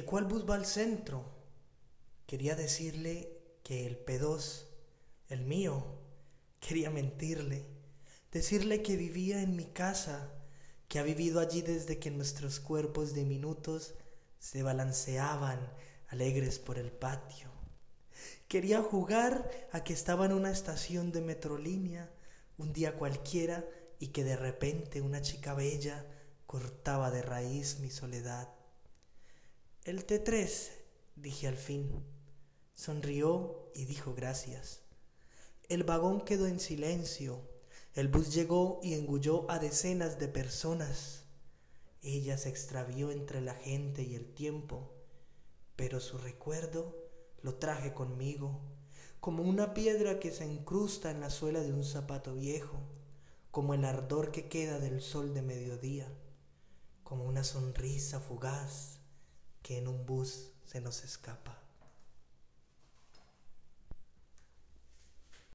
¿cuál bus va al centro? Quería decirle que el P2, el mío, quería mentirle, decirle que vivía en mi casa, que ha vivido allí desde que nuestros cuerpos diminutos se balanceaban alegres por el patio. Quería jugar a que estaba en una estación de metrolínea un día cualquiera y que de repente una chica bella cortaba de raíz mi soledad. El T3, dije al fin. Sonrió y dijo gracias. El vagón quedó en silencio. El bus llegó y engulló a decenas de personas. Ella se extravió entre la gente y el tiempo, pero su recuerdo lo traje conmigo, como una piedra que se incrusta en la suela de un zapato viejo, como el ardor que queda del sol de mediodía, como una sonrisa fugaz que en un bus se nos escapa.